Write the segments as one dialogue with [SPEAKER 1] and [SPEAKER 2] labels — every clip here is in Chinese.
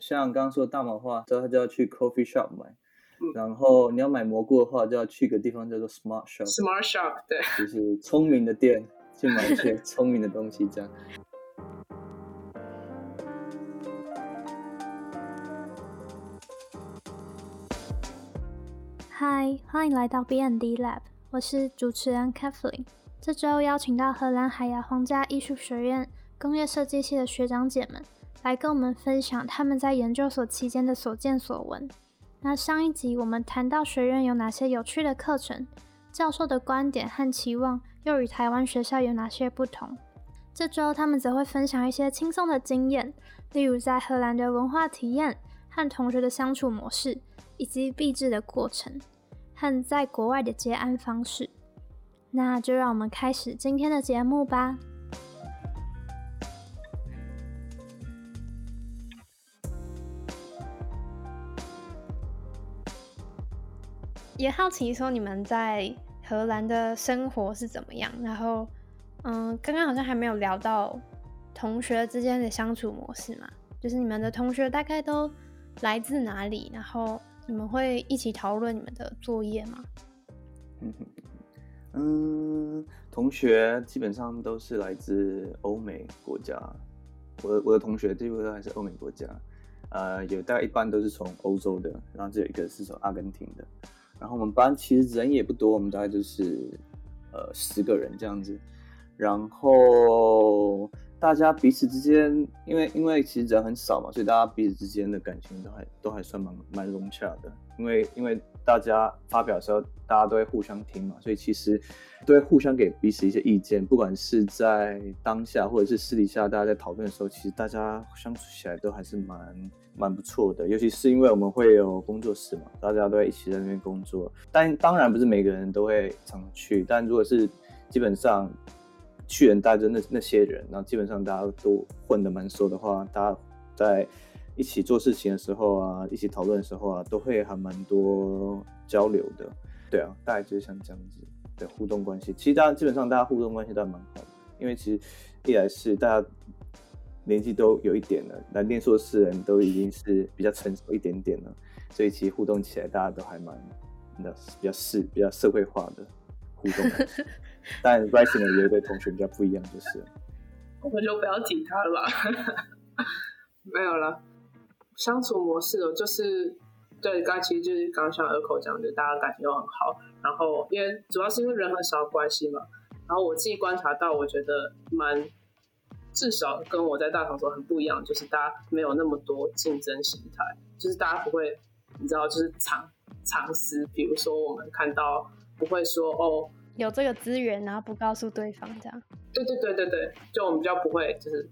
[SPEAKER 1] 像刚刚说大麻花，之后就要去 coffee shop 买，然后你要买蘑菇的话，就要去个地方叫做 smart shop。
[SPEAKER 2] smart shop 对，
[SPEAKER 1] 就是聪明的店，去买一些 聪明的东西，这样。
[SPEAKER 3] 嗨，欢迎来到 B N D Lab，我是主持人 Kathleen。这周邀请到荷兰海牙皇家艺术学院工业设计系的学长姐们，来跟我们分享他们在研究所期间的所见所闻。那上一集我们谈到学院有哪些有趣的课程，教授的观点和期望又与台湾学校有哪些不同。这周他们则会分享一些轻松的经验，例如在荷兰的文化体验和同学的相处模式。以及毕制的过程和在国外的接安方式，那就让我们开始今天的节目吧。也好奇说你们在荷兰的生活是怎么样？然后，嗯，刚刚好像还没有聊到同学之间的相处模式嘛，就是你们的同学大概都来自哪里？然后。你们会一起讨论你们的作业吗？
[SPEAKER 1] 嗯，同学基本上都是来自欧美国家。我我的同学基本上还是欧美国家，呃，有大概一半都是从欧洲的，然后只有一个是从阿根廷的。然后我们班其实人也不多，我们大概就是呃十个人这样子。然后。大家彼此之间，因为因为其实人很少嘛，所以大家彼此之间的感情都还都还算蛮蛮融洽的。因为因为大家发表的时候，大家都会互相听嘛，所以其实都会互相给彼此一些意见。不管是在当下或者是私底下，大家在讨论的时候，其实大家相处起来都还是蛮蛮不错的。尤其是因为我们会有工作室嘛，大家都会一起在那边工作。但当然不是每个人都会常去，但如果是基本上。去人带着那那些人，然后基本上大家都混得蛮熟的话，大家在一起做事情的时候啊，一起讨论的时候啊，都会还蛮多交流的。对啊，大概就是像这样子的互动关系。其实大家基本上大家互动关系都还蛮好的，因为其实一来是大家年纪都有一点了，来念硕士人都已经是比较成熟一点点了，所以其实互动起来大家都还蛮那比较是比较社会化的互动。但 Rising 有一位同学比较不一样，就是
[SPEAKER 2] 我们就不要提他了吧。没有了，相处模式哦，就是对，刚其实就是刚刚像二口讲的，大家感情都很好。然后因为主要是因为人很少关系嘛。然后我自己观察到，我觉得蛮至少跟我在大厂时候很不一样，就是大家没有那么多竞争心态，就是大家不会，你知道，就是藏藏私。比如说我们看到不会说哦。
[SPEAKER 3] 有这个资源，然后不告诉对方，这样。
[SPEAKER 2] 对对对对对，就我们比较不会，就是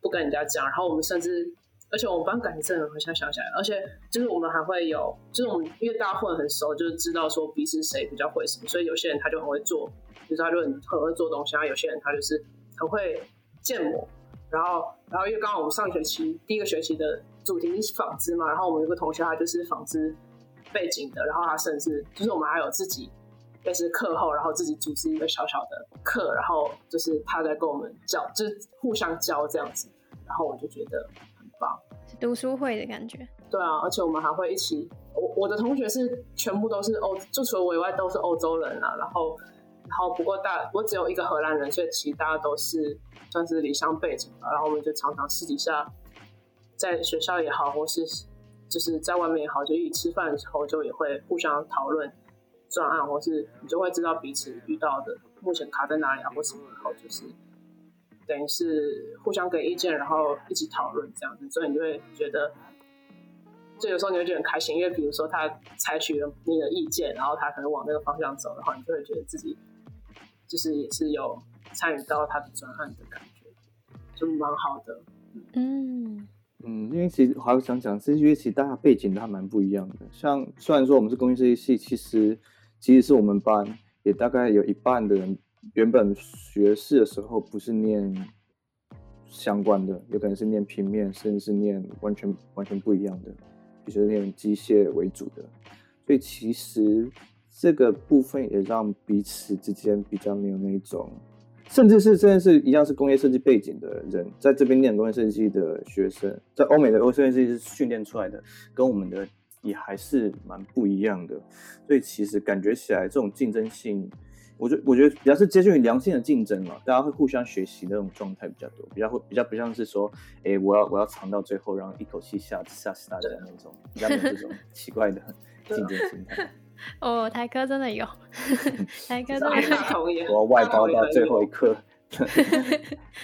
[SPEAKER 2] 不跟人家讲。然后我们甚至，而且我们班感情真的很像想起来，而且就是我们还会有，就是我们因为大家混很熟，就是知道说彼此谁比较会什么，所以有些人他就很会做，就是他就很很会做东西；，然后有些人他就是很会建模。然后，然后因为刚好我们上学期第一个学期的主题是纺织嘛，然后我们有个同学他就是纺织背景的，然后他甚至就是我们还有自己。但是课后，然后自己组织一个小小的课，然后就是他在跟我们教，就是互相教这样子，然后我就觉得，
[SPEAKER 3] 读书会的感觉。
[SPEAKER 2] 对啊，而且我们还会一起，我我的同学是全部都是欧，就除了我以外都是欧洲人啊。然后，然后不过大我只有一个荷兰人，所以其他都是算是离乡背景吧。然后我们就常常私底下在学校也好，或是就是在外面也好，就一起吃饭的时候就也会互相讨论。专案，或是你就会知道彼此遇到的目前卡在哪里啊，或什么，然后就是等于是互相给意见，然后一起讨论这样子，所以你就会觉得，就有时候你会觉得很开心，因为比如说他采取了你的意见，然后他可能往那个方向走的话，你就会觉得自己就是也是有参与到他的专案的感觉，就蛮好的。
[SPEAKER 3] 嗯
[SPEAKER 1] 嗯，因为其实我还想讲，这些其实大家背景都还蛮不一样的。像虽然说我们是工业设计系，其实其实是我们班也大概有一半的人原本学士的时候不是念相关的，有可能是念平面，甚至是念完全完全不一样的，比如说念机械为主的。所以其实这个部分也让彼此之间比较没有那种甚至是甚至是一样是工业设计背景的人，在这边念工业设计的学生，在欧美的工业设计是训练出来的，跟我们的也还是蛮不一样的。所以其实感觉起来，这种竞争性。我觉我觉得比较是接近于良性的竞争嘛，大家会互相学习那种状态比较多，比较会比较不像是说，哎，我要我要藏到最后，然后一口气吓吓死大家那种，比较没有这种 奇怪的竞争心态。
[SPEAKER 3] 哦，台哥真的有，台哥真的
[SPEAKER 1] 有。我要外包到最后一刻，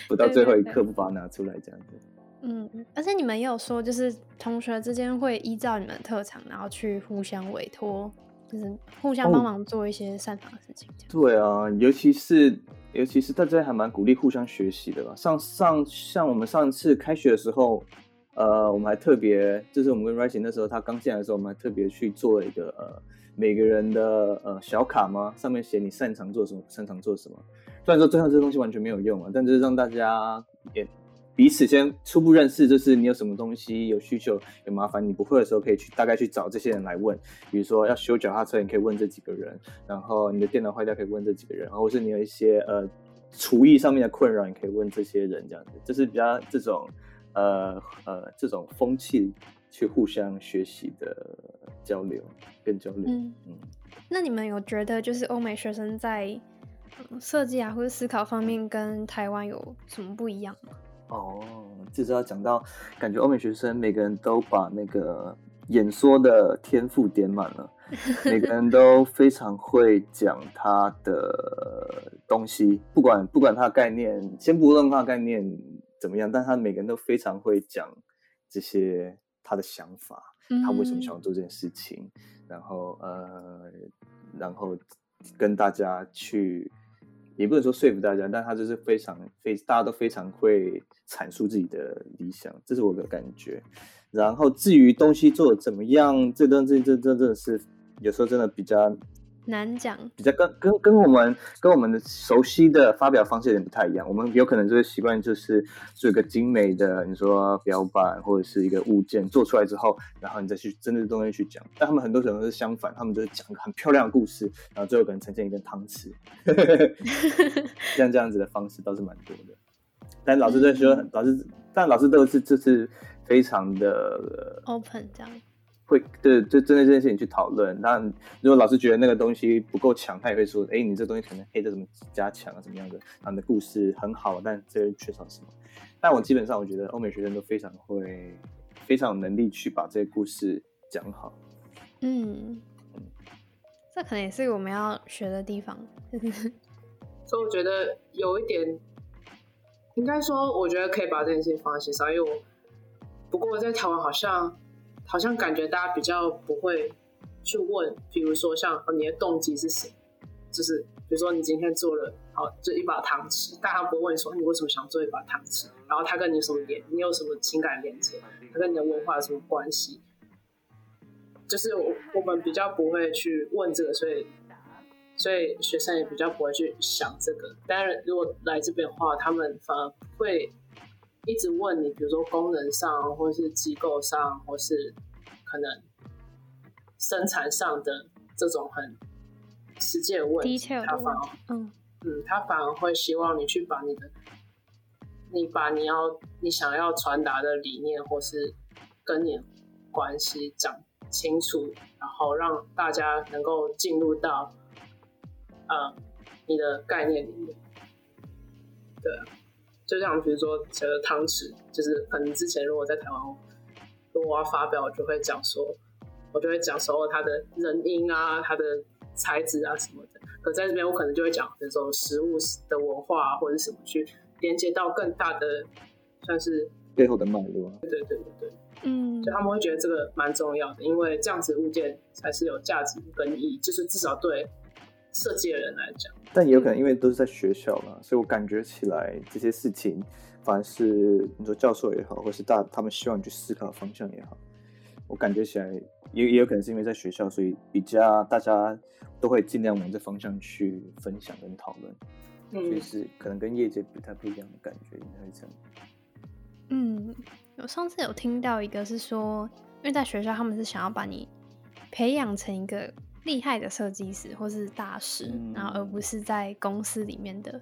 [SPEAKER 1] 不到最后一刻不把它拿出来这样子。
[SPEAKER 3] 嗯，而且你们也有说，就是同学之间会依照你们的特长，然后去互相委托。就是互相帮忙做一些擅长的事情。
[SPEAKER 1] 对啊，尤其是尤其是大家还蛮鼓励互相学习的吧。上上像我们上次开学的时候，呃，我们还特别，就是我们跟 Rising 那时候他刚进来的时候，我们还特别去做了一个呃每个人的呃小卡吗，上面写你擅长做什么，擅长做什么。虽然说最后这东西完全没有用啊，但就是让大家也。彼此先初步认识，就是你有什么东西有需求有麻烦，你不会的时候可以去大概去找这些人来问。比如说要修脚踏车，你可以问这几个人；然后你的电脑坏掉，可以问这几个人；或是你有一些呃厨艺上面的困扰，你可以问这些人。这样子，就是比较这种呃呃这种风气去互相学习的交流跟交流。嗯
[SPEAKER 3] 嗯。那你们有觉得就是欧美学生在设计啊或者思考方面跟台湾有什么不一样吗？
[SPEAKER 1] 哦，就是要讲到，感觉欧美学生每个人都把那个演说的天赋点满了，每个人都非常会讲他的东西，不管不管他的概念，先不论他的概念怎么样，但他每个人都非常会讲这些他的想法，他为什么想要做这件事情，然后呃，然后跟大家去。也不能说说服大家，但他就是非常非大家都非常会阐述自己的理想，这是我的感觉。然后至于东西做的怎么样，这段这这这真的是有时候真的比较。
[SPEAKER 3] 难讲，
[SPEAKER 1] 比较跟跟跟我们跟我们的熟悉的发表方式有点不太一样。我们有可能就是习惯就是做一个精美的，你说表板或者是一个物件做出来之后，然后你再去针对东西去讲。但他们很多时候是相反，他们就是讲一个很漂亮的故事，然后最后可能呈现一个汤匙，像这样子的方式倒是蛮多的。但老师在说，老师但老师都是就是非常的
[SPEAKER 3] open 这样。
[SPEAKER 1] 会对，就针对这件事情去讨论。那如果老师觉得那个东西不够强，他也会说：“哎，你这东西可能可以怎么加强啊，怎么样的？”你的故事很好，但这缺少什么？但我基本上我觉得欧美学生都非常会，非常有能力去把这些故事讲好。
[SPEAKER 3] 嗯，这可能也是我们要学的地方。
[SPEAKER 2] 所以我觉得有一点，应该说，我觉得可以把这件事情放在心上，因为我不过在台湾好像。好像感觉大家比较不会去问，比如说像你的动机是什么，就是比如说你今天做了好这一把糖吃，大家不会问说你为什么想做一把糖吃，然后它跟你什么连，你有什么情感连接，它跟你的文化有什么关系，就是我我们比较不会去问这个，所以所以学生也比较不会去想这个。当然，如果来这边的话，他们反而会。一直问你，比如说功能上，或是机构上，或是可能生产上的这种很实际的问题，他反而，嗯嗯，他反而会希望你去把你的，你把你要你想要传达的理念，或是跟你关系讲清楚，然后让大家能够进入到呃你的概念里面，对啊。就像比如说这个汤匙，就是可能之前如果在台湾，如果我要发表，我就会讲说，我就会讲说它的人因啊，它的材质啊什么的。可在这边，我可能就会讲这种食物的文化或者什么，去连接到更大的，算是
[SPEAKER 1] 背后的脉络。
[SPEAKER 2] 对对对对对，嗯，就他们会觉得这个蛮重要的，因为这样子物件才是有价值跟意义，就是至少对。设计的人来讲，
[SPEAKER 1] 但也有可能因为都是在学校嘛，所以我感觉起来这些事情，凡是你说教授也好，或是大他们希望你去思考方向也好，我感觉起来也也有可能是因为在学校，所以比较大家都会尽量往这方向去分享跟讨论，所以是可能跟业界不太不一样的感觉，应该是这样。
[SPEAKER 3] 嗯，我上次有听到一个是说，因为在学校他们是想要把你培养成一个。厉害的设计师或是大师，然后而不是在公司里面的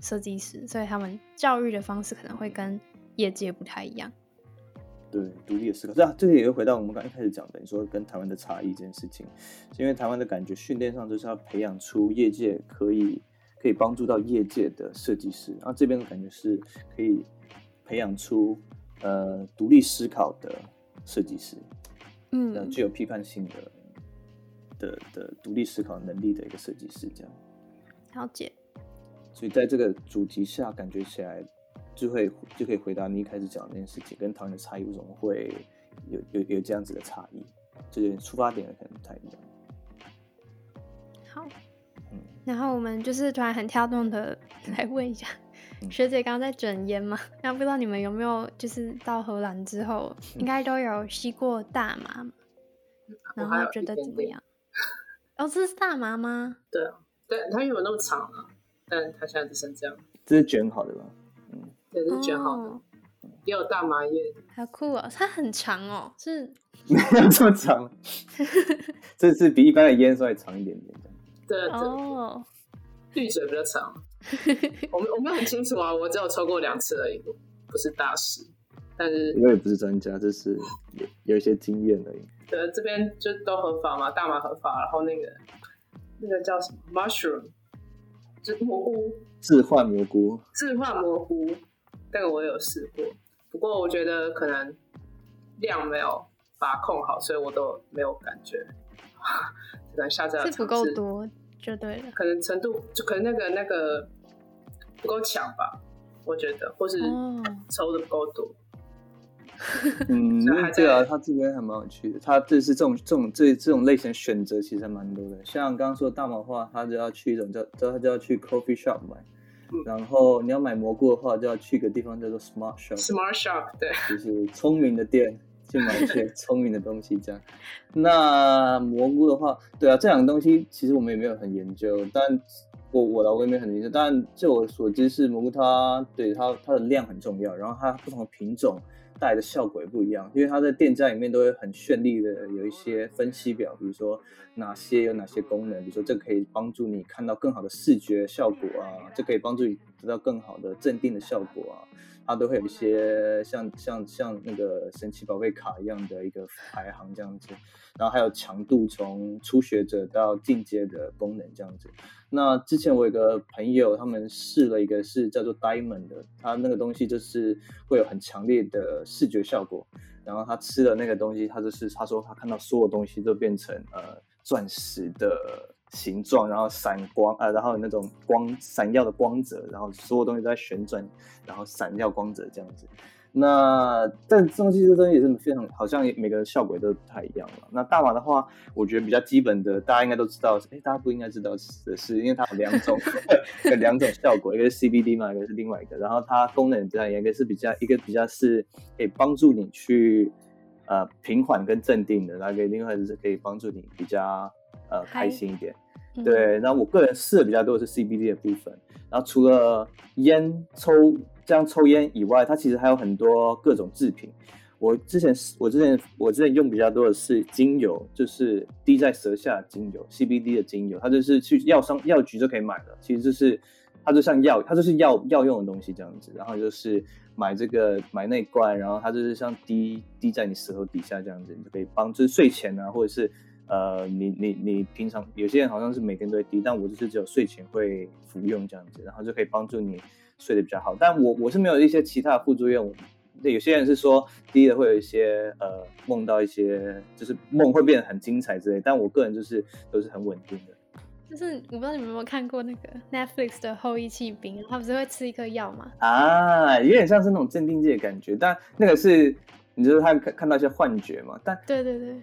[SPEAKER 3] 设计师，所以他们教育的方式可能会跟业界不太一样。
[SPEAKER 1] 对，独立的思考，这这个也会回到我们刚一开始讲的，你说跟台湾的差异这件事情，因为台湾的感觉训练上就是要培养出业界可以可以帮助到业界的设计师，然后这边的感觉是可以培养出呃独立思考的设计师，
[SPEAKER 3] 嗯，
[SPEAKER 1] 具有批判性的的的独立思考能力的一个设计师，这样
[SPEAKER 3] 了解。
[SPEAKER 1] 所以在这个主题下，感觉起来。就会就可以回答你一开始讲的那件事情，跟唐人的差异为什么会有有有这样子的差异？这个出发点可能不太一样。
[SPEAKER 3] 好，嗯，然后我们就是突然很跳动的来问一下，学姐刚刚在卷烟嘛？那不知道你们有没有就是到荷兰之后，应该都有吸过大麻，然后觉得怎么样？哦，这是大麻吗？
[SPEAKER 2] 对啊，对，它有那么长啊，但它现在只剩这样。
[SPEAKER 1] 这是卷好的吧？
[SPEAKER 2] 也是卷好的，也有大麻叶，
[SPEAKER 3] 好酷哦！它很长哦，是
[SPEAKER 1] 没有这么长，这是比一般的烟稍微长一点点的。
[SPEAKER 2] 对哦，绿嘴比较长。我们我们很清楚啊，我只有抽过两次而已，不是大师。但是
[SPEAKER 1] 我也不是专家，就是有有一些经验而已。
[SPEAKER 2] 对，这边就都合法嘛，大麻合法，然后那个那个叫什么 mushroom，就蘑菇，
[SPEAKER 1] 置换蘑菇，
[SPEAKER 2] 置换蘑菇。那个我有试过，不过我觉得可能量没有把控好，所以我都没有感觉。可能下次
[SPEAKER 3] 是不够多就对了，
[SPEAKER 2] 可能程度就可能那个那个不够强吧，我觉得，或是抽的不够多。
[SPEAKER 1] 嗯，对啊，他这边还蛮有趣的，他这是这种这种这这种类型选择其实还蛮多的，像刚刚说大毛话，他就要去一种叫叫，他就要去 coffee shop 买。然后你要买蘑菇的话，就要去个地方叫做 Smart Shop。
[SPEAKER 2] Smart Shop，对，
[SPEAKER 1] 就是聪明的店，去买一些 聪明的东西这样。那蘑菇的话，对啊，这两个东西其实我们也没有很研究，但我我老我也没有很研究。但就我所知是蘑菇，它对它它的量很重要，然后它不同的品种。带的效果也不一样，因为它在电站里面都会很绚丽的有一些分析表，比如说哪些有哪些功能，比如说这可以帮助你看到更好的视觉效果啊，这可以帮助你得到更好的镇定的效果啊，它都会有一些像像像那个神奇宝贝卡一样的一个排行这样子，然后还有强度从初学者到进阶的功能这样子。那之前我有个朋友，他们试了一个是叫做 Diamond 的，他那个东西就是会有很强烈的视觉效果。然后他吃了那个东西，他就是他说他看到所有东西都变成呃钻石的形状，然后闪光啊，然后那种光闪耀的光泽，然后所有东西都在旋转，然后闪耀光泽这样子。那但这东西这东西也是非常，好像每个效果都不太一样了。那大麻的话，我觉得比较基本的，大家应该都知道。哎，大家不应该知道的是，因为它有两种，有两种效果，一个是 CBD 嘛，一个是另外一个。然后它功能这样，一个是比较，一个比较是可以帮助你去呃平缓跟镇定的，那个另外是可以帮助你比较呃开心一点。对，然后我个人试的比较多的是 CBD 的部分。然后除了烟抽。这样抽烟以外，它其实还有很多各种制品。我之前我之前我之前用比较多的是精油，就是滴在舌下精油，CBD 的精油，它就是去药商药局就可以买的。其实就是它就像药，它就是药药用的东西这样子。然后就是买这个买那罐，然后它就是像滴滴在你舌头底下这样子，你就可以帮就是睡前啊，或者是呃你你你平常有些人好像是每天都会滴，但我就是只有睡前会服用这样子，然后就可以帮助你。睡得比较好，但我我是没有一些其他的副作用。对，有些人是说，第一的会有一些呃梦到一些，就是梦会变得很精彩之类。但我个人就是都是很稳定的。
[SPEAKER 3] 就是我不知道你们有没有看过那个 Netflix 的后羿弃兵，他不是会吃一颗药吗？
[SPEAKER 1] 啊，有点像是那种镇定剂的感觉。但那个是，你就是他看看到一些幻觉嘛？但
[SPEAKER 3] 对对对，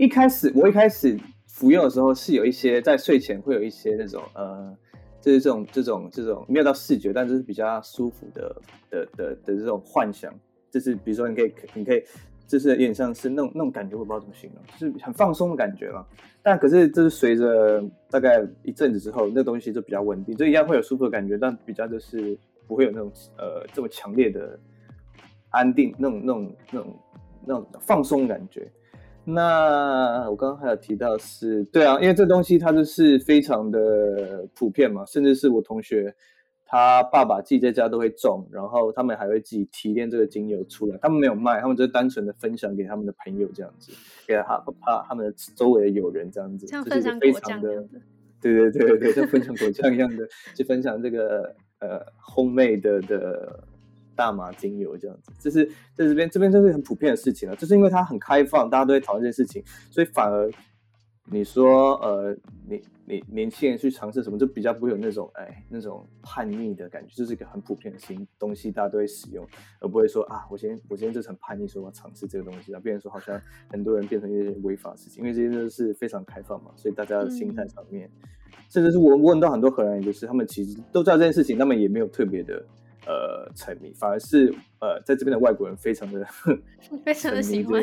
[SPEAKER 1] 一开始我一开始服用的时候是有一些在睡前会有一些那种呃。就是这种这种这种没有到视觉，但是比较舒服的的的的这种幻想，就是比如说你可以你可以，就是有点像是那种那种感觉，我不知道怎么形容，就是很放松的感觉嘛。但可是这是随着大概一阵子之后，那东西就比较稳定，就一样会有舒服的感觉，但比较就是不会有那种呃这么强烈的安定那种那种那种那种放松感觉。那我刚刚还有提到是对啊，因为这东西它就是非常的普遍嘛，甚至是我同学他爸爸自己在家都会种，然后他们还会自己提炼这个精油出来。他们没有卖，他们就是单纯的分享给他们的朋友这样子，给他怕他们的周围的友人这样子，
[SPEAKER 3] 像
[SPEAKER 1] 分
[SPEAKER 3] 享果酱的。
[SPEAKER 1] 对对对对，像分享果酱一样的，去分享这个呃烘焙的的大麻精油这样子，就是在这边这边就是很普遍的事情了，就是因为它很开放，大家都会讨论这件事情，所以反而。你说，呃，你你年轻人去尝试什么，就比较不会有那种，哎，那种叛逆的感觉，就是一个很普遍的新东西，大家都会使用，而不会说啊，我今天我今天就很叛逆，说我要尝试这个东西，然后变成说好像很多人变成一些违法事情，因为这些都是非常开放嘛，所以大家的心态上面，甚至是我问到很多荷兰人，就是他们其实都知道这件事情，他们也没有特别的呃沉迷，反而是呃在这边的外国人非常的
[SPEAKER 3] 非常的喜欢。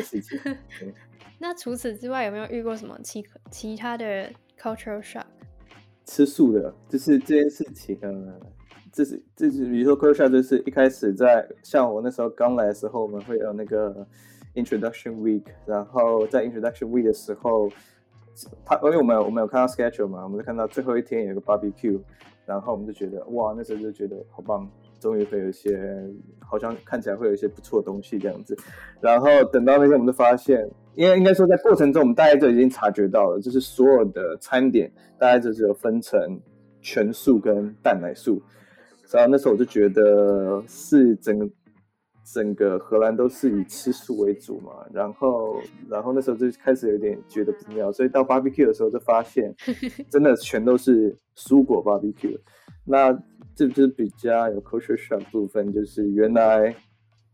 [SPEAKER 3] 那除此之外，有没有遇过什么其其他的 cultural shock？
[SPEAKER 1] 吃素的，就是这件事情，呃，这是这是比如说 cultural shock，就是一开始在像我那时候刚来的时候，我们会有那个 introduction week，然后在 introduction week 的时候，他因为我们我们有看到 schedule 嘛，我们就看到最后一天有个 barbecue，然后我们就觉得哇，那时候就觉得好棒。终于会有一些，好像看起来会有一些不错的东西这样子，然后等到那天，我们就发现，因为应该说在过程中，我们大概就已经察觉到了，就是所有的餐点大概就是有分成全素跟蛋奶素，然后那时候我就觉得是整个整个荷兰都是以吃素为主嘛，然后然后那时候就开始有点觉得不妙，所以到 barbecue 的时候就发现，真的全都是蔬果 barbecue，那。这就是比较有 culture shock 部分，就是原来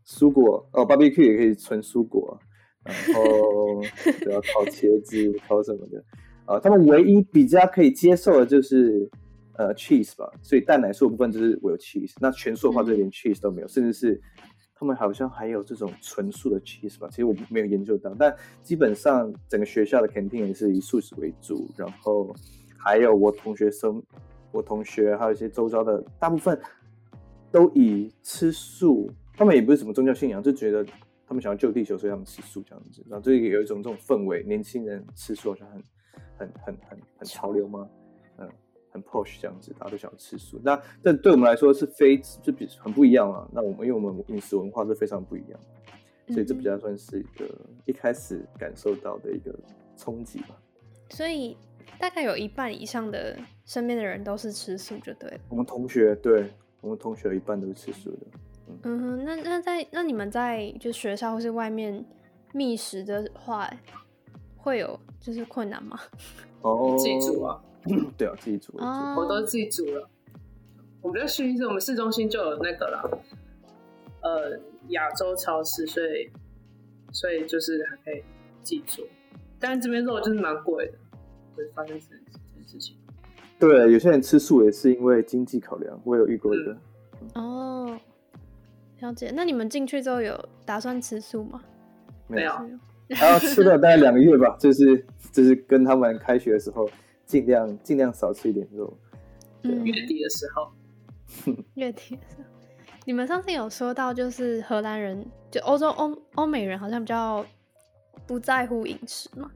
[SPEAKER 1] 蔬果哦，barbecue 也可以纯蔬果，然后 要烤茄子、烤什么的啊。他们唯一比较可以接受的就是呃 cheese 吧，所以蛋奶素部分就是我有 cheese。那全素的话就连 cheese 都没有，甚至是他们好像还有这种纯素的 cheese 吧。其实我没有研究到，但基本上整个学校的 canteen 也是以素食为主，然后还有我同学生。我同学还有一些周遭的，大部分都以吃素，他们也不是什么宗教信仰，就觉得他们想要救地球，所以他们吃素这样子。然后这里有一种这种氛围，年轻人吃素好像很很很很很潮流吗？嗯，很 push 这样子，大家都想要吃素。那这对我们来说是非就比很不一样啊。那我们因为我们饮食文化是非常不一样，所以这比较算是一个一开始感受到的一个冲击吧。
[SPEAKER 3] 所以。大概有一半以上的身边的人都是吃素，就对。
[SPEAKER 1] 我们同学，对我们同学有一半都是吃素的。
[SPEAKER 3] 嗯哼，那那在那你们在就学校或是外面觅食的话，会有就是困难吗？
[SPEAKER 1] 哦，
[SPEAKER 2] 自己煮啊？
[SPEAKER 1] 对啊，自己煮。
[SPEAKER 2] 我都是自己煮了。我们比较幸运是我们市中心就有那个啦，呃，亚洲超市，所以所以就是还可以自己做。但是这边肉就是蛮贵的。会发生这这件事情。
[SPEAKER 1] 对，有些人吃素也是因为经济考量。我有遇过一个。
[SPEAKER 3] 哦，了解。那你们进去之后有打算吃素吗？
[SPEAKER 2] 没有。
[SPEAKER 1] 然后吃了大概两个月吧，就是就是跟他们开学的时候，尽量尽量少吃一点肉。
[SPEAKER 2] 月底的时候。
[SPEAKER 3] 月底的时候，你们上次有说到，就是荷兰人，就欧洲欧欧美人好像比较不在乎饮食嘛。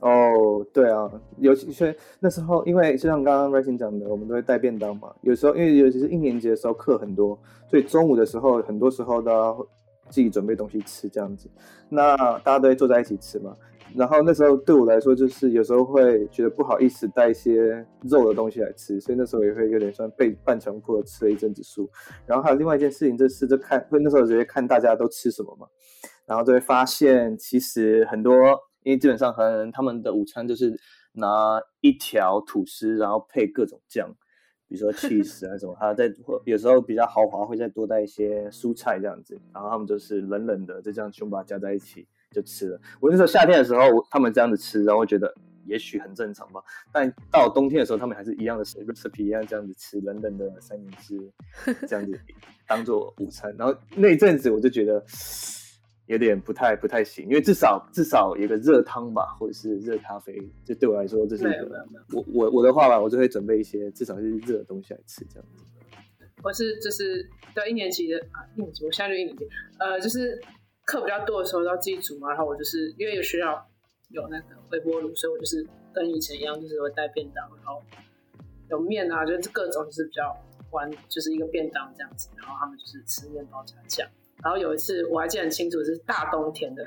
[SPEAKER 1] 哦，对啊，尤其是那时候，因为就像刚刚 Rising 讲的，我们都会带便当嘛。有时候，因为尤其是一年级的时候课很多，所以中午的时候，很多时候都要自己准备东西吃这样子。那大家都会坐在一起吃嘛。然后那时候对我来说，就是有时候会觉得不好意思带一些肉的东西来吃，所以那时候也会有点算被半强迫吃了一阵子素。然后还有另外一件事情，就是就看，会那时候直接看大家都吃什么嘛，然后就会发现其实很多。因为基本上可能他们的午餐就是拿一条吐司，然后配各种酱，比如说 cheese 那种，还有在有时候比较豪华会再多带一些蔬菜这样子，然后他们就是冷冷的就这样全部把它加在一起就吃了。我那时候夏天的时候，他们这样子吃，然后觉得也许很正常吧。但到冬天的时候，他们还是一样的 recipe 一样这样子吃冷冷的三明治，这样子 当做午餐。然后那一阵子我就觉得。有点不太不太行，因为至少至少有个热汤吧，或者是热咖啡，就对我来说这是一个。我我我的话吧，我就会准备一些至少是热的东西来吃这样子。
[SPEAKER 2] 我是就是对一年级的啊，一年级我现在就一年级，呃，就是课比较多的时候要自己煮嘛，然后我就是因为有学校有那个微波炉，所以我就是跟以前一样，就是会带便当，然后有面啊，就是各种就是比较玩就是一个便当这样子，然后他们就是吃面包加酱。然后有一次我还记得很清楚，是大冬天的，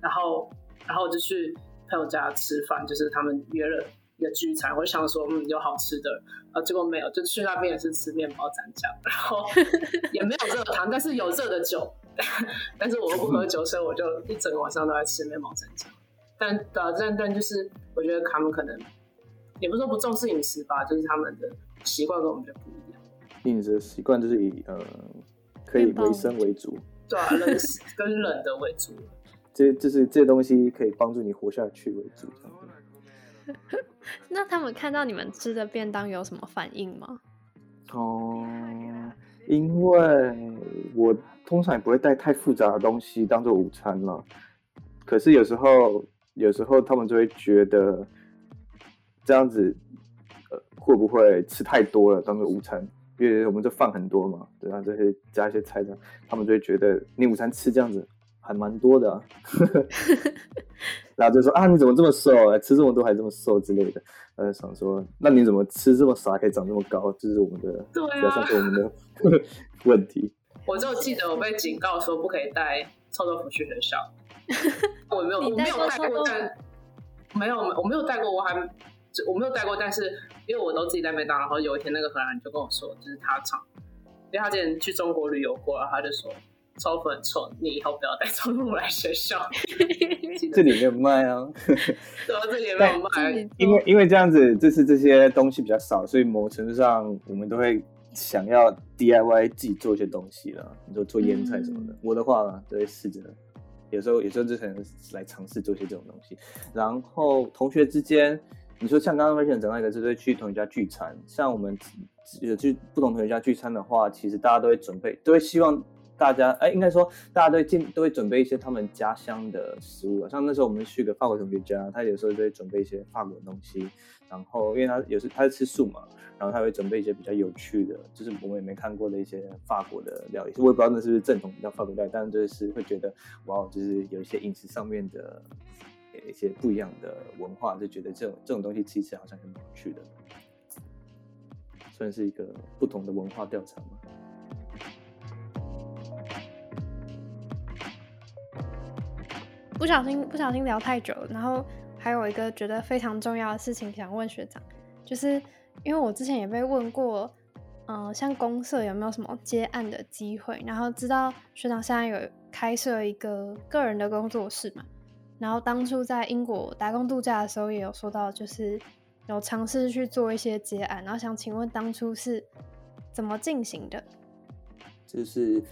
[SPEAKER 2] 然后然后我就去朋友家吃饭，就是他们约了一个聚餐，我就想说嗯有好吃的，啊结果没有，就去那边也是吃面包蘸酱，然后 也没有热汤，但是有热的酒，但是我又不喝酒，所以我就一整个晚上都在吃面包蘸酱。但但但就是我觉得他们可能也不是说不重视饮食吧，就是他们的习惯跟我们就不一样。
[SPEAKER 1] 饮食习惯就是以呃可以维生为主，
[SPEAKER 2] 对啊，冷跟冷的为主。
[SPEAKER 1] 这就是这些东西可以帮助你活下去为主。
[SPEAKER 3] 那他们看到你们吃的便当有什么反应吗？
[SPEAKER 1] 哦，因为我通常也不会带太复杂的东西当做午餐了。可是有时候，有时候他们就会觉得这样子，呃，会不会吃太多了当做午餐？因为我们就放很多嘛，对啊，这些加一些菜的，他们就会觉得你午餐吃这样子还蛮多的，然后就说啊，你怎么这么瘦？吃这么多还这么瘦之类的。呃，想说，那你怎么吃这么少可以长这么高？这是我们的，
[SPEAKER 2] 对
[SPEAKER 1] 啊，算是我们的 问题。
[SPEAKER 2] 我就记得我被警告说不可以带臭豆腐去学校。我没有，我没有带过，但没有，我没有带过，我还我没有带过，但是因为我都自己在麦当劳。然后有一天，那个荷兰人就跟我说，就是他常，因为他之前去中国旅游过，然后他就说臭粉很臭，你以后不要带臭豆腐来学校。
[SPEAKER 1] 这里没有卖啊，
[SPEAKER 2] 对啊，这里没有卖，
[SPEAKER 1] 因为因为这样子，就是这些东西比较少，所以某程度上我们都会想要 DIY 自己做一些东西了，你说做腌菜什么的。我的话都会试着。有时候，有时候就可能来尝试做一些这种东西。然后同学之间，你说像刚刚 Rachel 讲到一个，就是去同学家聚餐。像我们有去不同同学家聚餐的话，其实大家都会准备，都会希望大家，哎，应该说大家都会进，都会准备一些他们家乡的食物。像那时候我们去个法国同学家，他有时候就会准备一些法国的东西。然后，因为他有时他是吃素嘛。然后他会准备一些比较有趣的，就是我们也没看过的一些法国的料理，我也不知道那是不是正统叫法国料理，但是就是会觉得哇，就是有一些饮食上面的一些不一样的文化，就觉得这种这种东西其实好像很有趣的，算是一个不同的文化调查吗？
[SPEAKER 3] 不小心不小心聊太久了，然后还有一个觉得非常重要的事情想问学长，就是。因为我之前也被问过，嗯，像公社有没有什么接案的机会？然后知道学长现在有开设一个个人的工作室嘛？然后当初在英国打工度假的时候，也有说到，就是有尝试去做一些接案。然后想请问，当初是怎么进行的？
[SPEAKER 1] 就是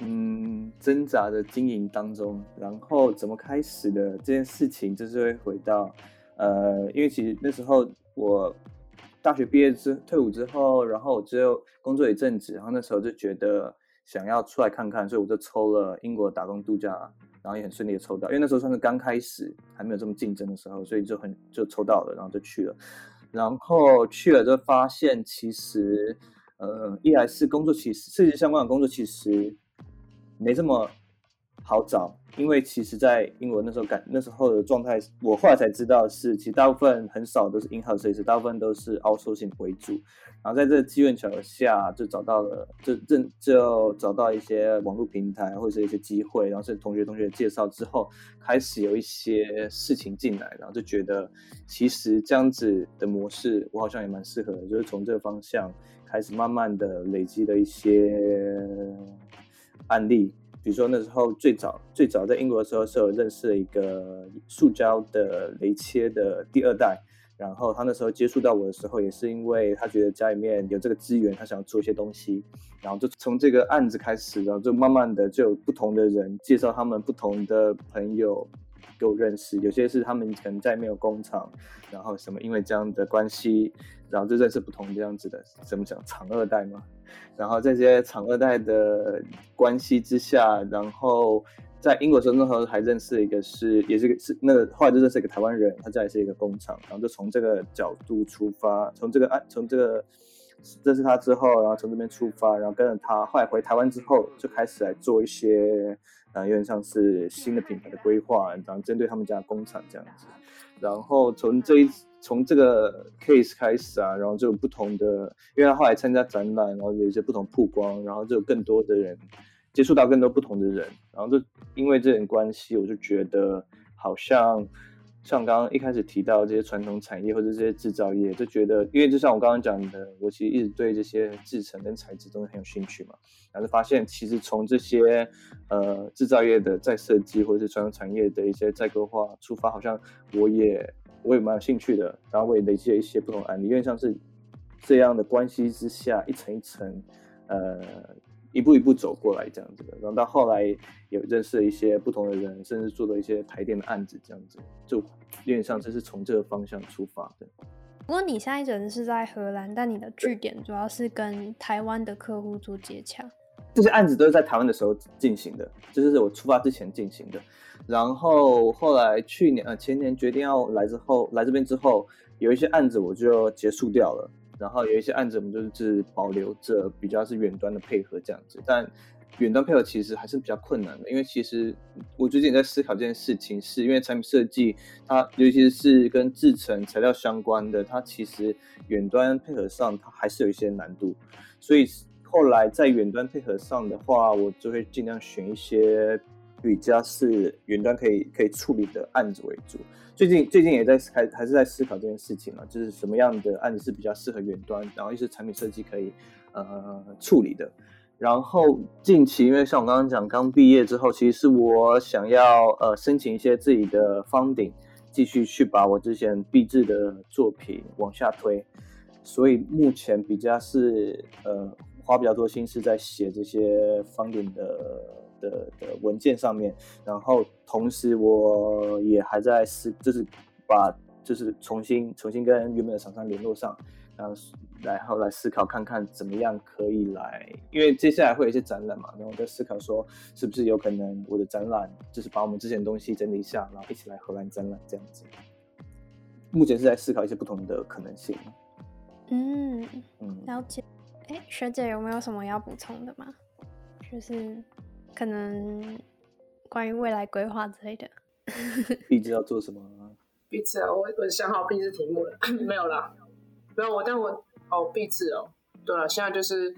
[SPEAKER 1] 嗯，挣扎的经营当中，然后怎么开始的这件事情，就是会回到呃，因为其实那时候我。大学毕业之退伍之后，然后我只有工作一阵子，然后那时候就觉得想要出来看看，所以我就抽了英国打工度假，然后也很顺利的抽到，因为那时候算是刚开始，还没有这么竞争的时候，所以就很就抽到了，然后就去了，然后去了就发现其实，呃，一来是工作其实设计相关的工作其实没这么。好找，因为其实，在英国那时候感那时候的状态，我后来才知道是，其实大部分很少都是 in house 设计师，大部分都是 outsourcing 为主。然后在这机缘巧合下，就找到了，就正就找到一些网络平台或者是一些机会，然后是同学同学介绍之后，开始有一些事情进来，然后就觉得其实这样子的模式，我好像也蛮适合的，就是从这个方向开始慢慢的累积了一些案例。比如说那时候最早最早在英国的时候是有认识了一个塑胶的雷切的第二代，然后他那时候接触到我的时候，也是因为他觉得家里面有这个资源，他想要做一些东西，然后就从这个案子开始，然后就慢慢的就有不同的人介绍他们不同的朋友给我认识，有些是他们可能在没有工厂，然后什么因为这样的关系，然后就认识不同这样子的怎么讲厂二代嘛。然后在这些厂二代的关系之下，然后在英国时候那时候还认识一个是，也是个是那个后来就认识一个台湾人，他家也是一个工厂，然后就从这个角度出发，从这个案从这个认识他之后，然后从这边出发，然后跟着他，后来回台湾之后就开始来做一些啊，有点像是新的品牌的规划，然后针对他们家工厂这样子。然后从这一从这个 case 开始啊，然后就有不同的，因为他后来参加展览，然后有一些不同曝光，然后就有更多的人接触到更多不同的人，然后就因为这点关系，我就觉得好像。像刚刚一开始提到这些传统产业或者这些制造业，就觉得，因为就像我刚刚讲的，我其实一直对这些制成跟材质都很有兴趣嘛，然后发现其实从这些呃制造业的再设计或者是传统产业的一些再规划出发，好像我也我也蛮有兴趣的，然后我也累积了一些不同案例，因为像是这样的关系之下，一层一层，呃。一步一步走过来这样子的，然后到后来有认识了一些不同的人，甚至做了一些台电的案子，这样子就有点像这是从这个方向出发的。
[SPEAKER 3] 不过你现在人是在荷兰，但你的据点主要是跟台湾的客户做接洽。
[SPEAKER 1] 这些案子都是在台湾的时候进行的，就是我出发之前进行的。然后后来去年呃前年决定要来之后，来这边之后，有一些案子我就结束掉了。然后有一些案子，我们就是保留着比较是远端的配合这样子，但远端配合其实还是比较困难的，因为其实我最近在思考这件事情，是因为产品设计它尤其是跟制成材料相关的，它其实远端配合上它还是有一些难度，所以后来在远端配合上的话，我就会尽量选一些。比较是远端可以可以处理的案子为主，最近最近也在还还是在思考这件事情嘛，就是什么样的案子是比较适合远端，然后一些产品设计可以呃处理的。然后近期因为像我刚刚讲，刚毕业之后，其实是我想要呃申请一些自己的 funding，继续去把我之前毕制的作品往下推，所以目前比较是呃花比较多心思在写这些 funding 的。的的文件上面，然后同时我也还在思，就是把就是重新重新跟原本的厂商联络上，然后然后来思考看看怎么样可以来，因为接下来会有一些展览嘛，然后我在思考说是不是有可能我的展览就是把我们之前的东西整理一下，然后一起来荷兰展览这样子。目前是在思考一些不同的可能性。
[SPEAKER 3] 嗯嗯，了解。哎，学姐有没有什么要补充的吗？就是。可能关于未来规划之类的，
[SPEAKER 1] 毕志要做什么？
[SPEAKER 2] 毕志啊，我我想好毕志题目了，没有啦，没有我，但我哦毕志哦，对了，现在就是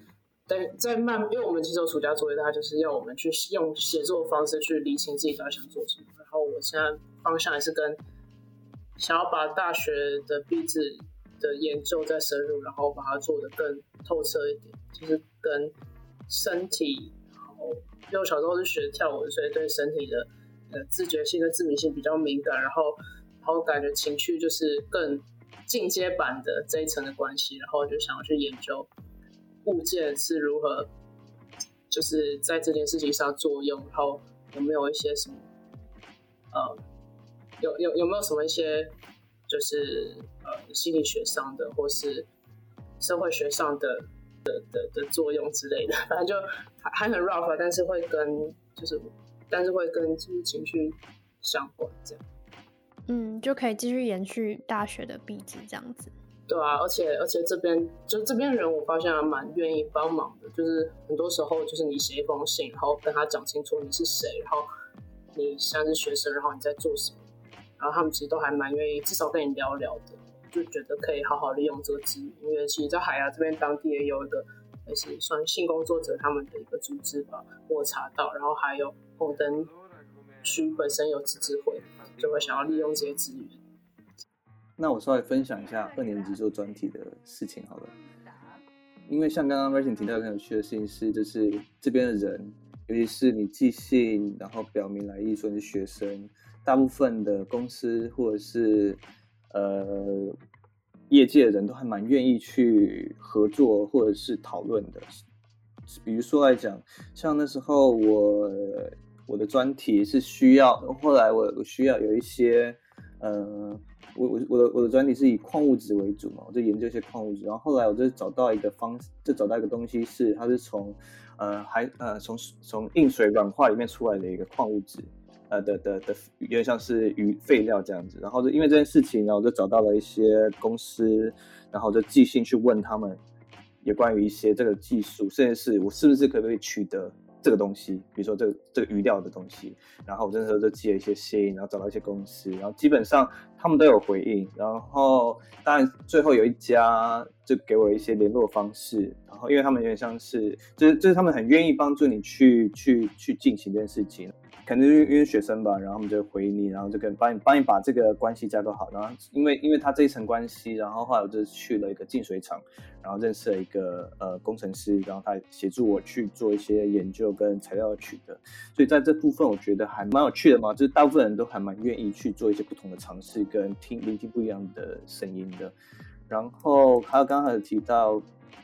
[SPEAKER 2] 在在慢，因为我们其实有暑假作业，他就是要我们去用写作方式去理清自己到底想做什么。然后我现在方向还是跟想要把大学的毕志的研究再深入，然后把它做的更透彻一点，就是跟身体。因为我小时候是学跳舞，所以对身体的呃自觉性跟自明性比较敏感，然后然后感觉情绪就是更进阶版的这一层的关系，然后就想要去研究物件是如何就是在这件事情上作用，然后有没有一些什么呃有有有没有什么一些就是呃心理学上的或是社会学上的。的的的作用之类的，反正就还还很 rough，但是会跟就是，但是会跟就是情绪相关这样。
[SPEAKER 3] 嗯，就可以继续延续大学的壁纸这样子。
[SPEAKER 2] 对啊，而且而且这边就这边人，我发现还蛮愿意帮忙的。就是很多时候，就是你写一封信，然后跟他讲清楚你是谁，然后你现在是学生，然后你在做什么，然后他们其实都还蛮愿意，至少跟你聊聊的。就觉得可以好好利用这个资源，因为其实，在海牙这边当地也有一个类似算性工作者他们的一个组织吧，我查到，然后还有红灯区本身有自治会，就会想要利用这些资源。
[SPEAKER 1] 那我稍微分享一下二年级做专题的事情好了，因为像刚刚 Martin 提到很有趣的事情是，就是这边的人，尤其是你寄信然后表明来意说你是学生，大部分的公司或者是呃，业界的人都还蛮愿意去合作或者是讨论的。比如说来讲，像那时候我我的专题是需要，后来我我需要有一些，呃，我我我的我的专题是以矿物质为主嘛，我就研究一些矿物质。然后后来我就找到一个方，就找到一个东西是，它是从呃还呃从从硬水软化里面出来的一个矿物质。呃的的的，有点像是鱼废料这样子，然后就因为这件事情，然后就找到了一些公司，然后就寄信去问他们，有关于一些这个技术，甚至是我是不是可不可以取得这个东西，比如说这个这个鱼料的东西，然后我那时候就寄了一些信，然后找到一些公司，然后基本上他们都有回应，然后当然最后有一家就给我一些联络方式，然后因为他们有点像是，就是就是他们很愿意帮助你去去去进行这件事情。可能因为学生吧，然后我们就回你，然后就跟帮你帮你把这个关系架构好。然后因为因为他这一层关系，然后后来我就去了一个净水厂，然后认识了一个呃工程师，然后他协助我去做一些研究跟材料的取得。所以在这部分我觉得还蛮有趣的嘛，就是大部分人都还蛮愿意去做一些不同的尝试，跟听聆听不一样的声音的。然后还有刚才提到，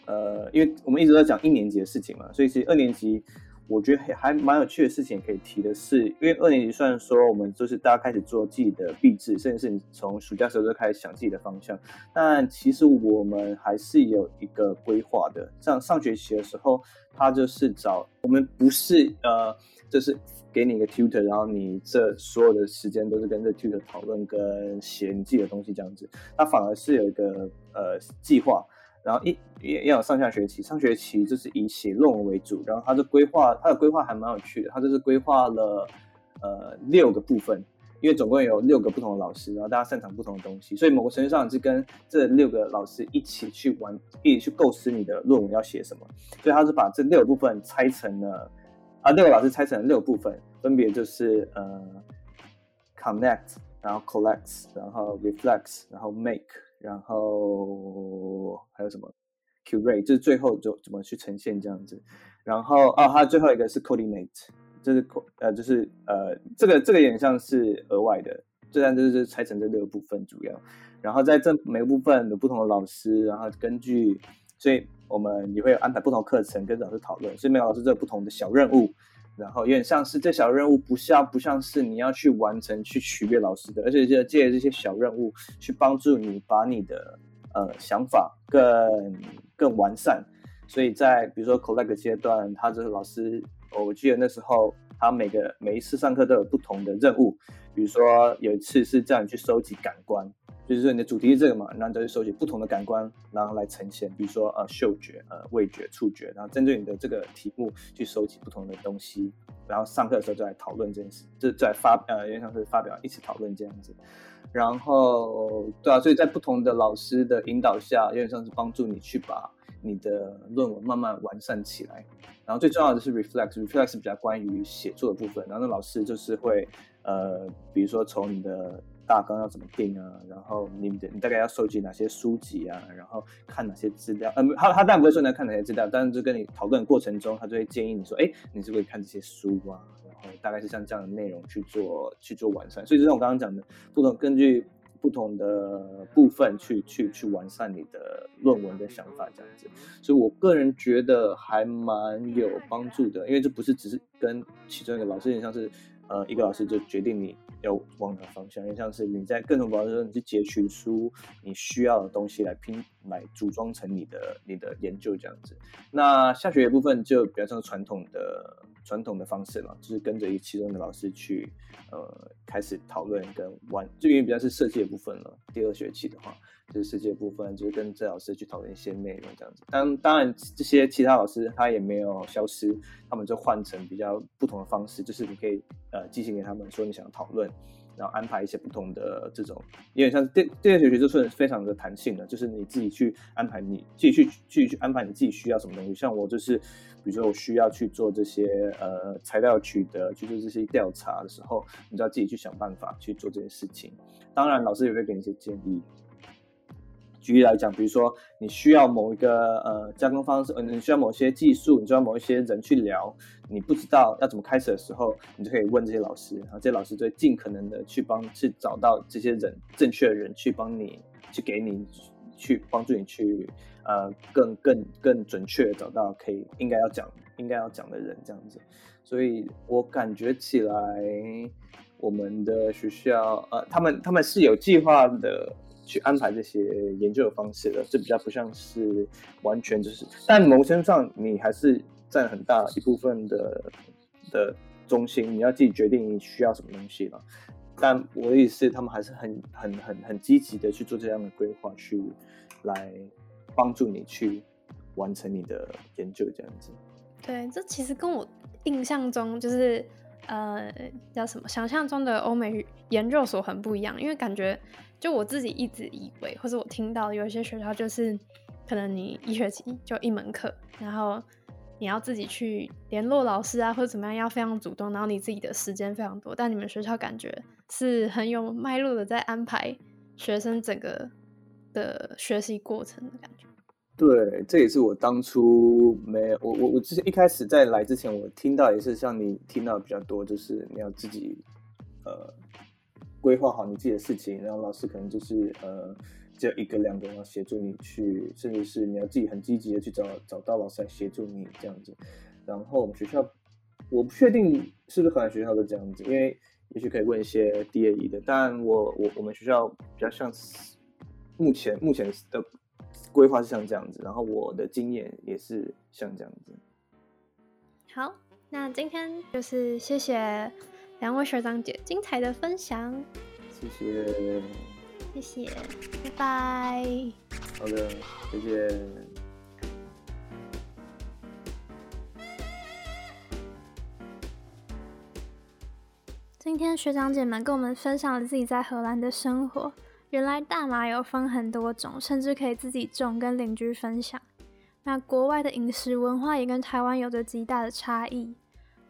[SPEAKER 1] 呃，因为我们一直在讲一年级的事情嘛，所以其实二年级。我觉得还蛮有趣的事情可以提的是，因为二年级虽然说我们就是大家开始做自己的毕制，甚至是你从暑假时候就开始想自己的方向，但其实我们还是有一个规划的。像上学期的时候，他就是找我们不是呃，就是给你一个 tutor，然后你这所有的时间都是跟这 tutor 讨论跟写你自己的东西这样子，他反而是有一个呃计划。然后一也要上下学期，上学期就是以写论文为主，然后他的规划，他的规划还蛮有趣的，他就是规划了呃六个部分，因为总共有六个不同的老师，然后大家擅长不同的东西，所以某个程度上是跟这六个老师一起去玩，一起去构思你的论文要写什么，所以他是把这六个部分拆成了啊六个老师拆成了六部分，分别就是呃 connect，然后 collect，然后 reflect，然后 make。然后还有什么？curate 就是最后就怎么去呈现这样子。然后哦，还有最后一个是 coordinate，就是呃就是呃这个这个有点像是额外的，这样就是拆成这六个部分主要。然后在这每个部分有不同的老师，然后根据，所以我们也会安排不同课程跟老师讨论，所以每个老师都有不同的小任务。然后有点像是这小任务不像不像是你要去完成去取悦老师的，而且就借这些小任务去帮助你把你的呃想法更更完善。所以在比如说 collect 阶段，他这老师，我记得那时候他每个每一次上课都有不同的任务，比如说有一次是叫你去收集感官。就是说你的主题是这个嘛，然后就去收集不同的感官，然后来呈现，比如说呃嗅觉、呃味觉、触觉，然后针对你的这个题目去收集不同的东西，然后上课的时候就来讨论这件事，就在发呃有点像是发表一起讨论这样子，然后对啊，所以在不同的老师的引导下，有点像是帮助你去把你的论文慢慢完善起来，然后最重要的是 reflect，reflect 比较关于写作的部分，然后那老师就是会呃比如说从你的大纲要怎么定啊？然后你你大概要收集哪些书籍啊？然后看哪些资料？呃，他他当然不会说你要看哪些资料，但是就跟你讨论过程中，他就会建议你说，哎，你是不是看这些书啊？然后大概是像这样的内容去做去做完善。所以就像我刚刚讲的，不同根据不同的部分去去去完善你的论文的想法这样子。所以我个人觉得还蛮有帮助的，因为这不是只是跟其中一个老师有点像是。呃，一个老师就决定你要往哪方向，就像是你在各种方式中，你去截取出你需要的东西来拼，来组装成你的你的研究这样子。那下学的部分就比较像传统的传统的方式了，就是跟着一其中的老师去呃开始讨论跟玩，这边比较是设计的部分了。第二学期的话。就是世界部分，就是跟这老师去讨论一些内容这样子。当当然，这些其他老师他也没有消失，他们就换成比较不同的方式，就是你可以呃寄信给他们说你想要讨论，然后安排一些不同的这种，因为像第第二学就是非常的弹性的，就是你自己去安排，你自己去去去安排你自己需要什么东西。像我就是，比如说我需要去做这些呃材料取得，去做这些调查的时候，你就要自己去想办法去做这件事情。当然，老师也会给你一些建议。举例来讲，比如说你需要某一个呃加工方式，呃你需要某些技术，你需要某一些人去聊，你不知道要怎么开始的时候，你就可以问这些老师，然后这些老师就会尽可能的去帮去找到这些人正确的人去帮你去给你去帮助你去呃更更更准确的找到可以应该要讲应该要讲的人这样子，所以我感觉起来我们的学校呃他们他们是有计划的。去安排这些研究的方式的，这比较不像是完全就是，但某身上你还是占很大一部分的的中心，你要自己决定你需要什么东西了。但我的意思，他们还是很很很很积极的去做这样的规划，去来帮助你去完成你的研究这样子。
[SPEAKER 4] 对，这其实跟我
[SPEAKER 3] 印象中就是呃叫什么？想象中的欧美研究所很不一样，因为感觉就我自己一直以为，或者我听到有一些学校就是可能你一学期就一门课，然后你要自己去联络老师啊，或者怎么样，要非常主动，然后你自己的时间非常多。但你们学校感觉是很有脉络的在安排学生整个的学习过程的感觉。
[SPEAKER 1] 对，这也是我当初没有我我我之前一开始在来之前，我听到也是像你听到比较多，就是你要自己呃规划好你自己的事情，然后老师可能就是呃只有一个两个人要协助你去，甚至是你要自己很积极的去找找到老师来协助你这样子。然后我们学校我不确定是不是荷兰学校都这样子，因为也许可以问一些 DAE 的，但我我我们学校比较像目前目前的。规划是像这样子，然后我的经验也是像这样子。
[SPEAKER 3] 好，那今天就是谢谢两位学长姐精彩的分享，
[SPEAKER 1] 谢谢，
[SPEAKER 3] 谢谢，拜拜。
[SPEAKER 1] 好的，谢谢。
[SPEAKER 3] 今天学长姐们跟我们分享了自己在荷兰的生活。原来大麻有分很多种，甚至可以自己种跟邻居分享。那国外的饮食文化也跟台湾有着极大的差异。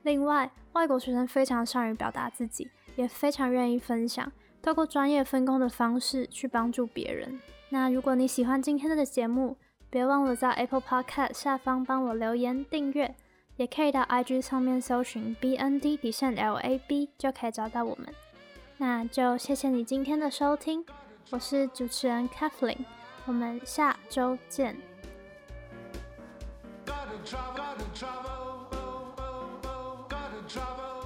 [SPEAKER 3] 另外，外国学生非常善于表达自己，也非常愿意分享，透过专业分工的方式去帮助别人。那如果你喜欢今天的节目，别忘了在 Apple Podcast 下方帮我留言订阅，也可以到 IG 上面搜寻 BND 底线 LAB 就可以找到我们。那就谢谢你今天的收听。我是主持人 Kathleen，我们下周见。trouble.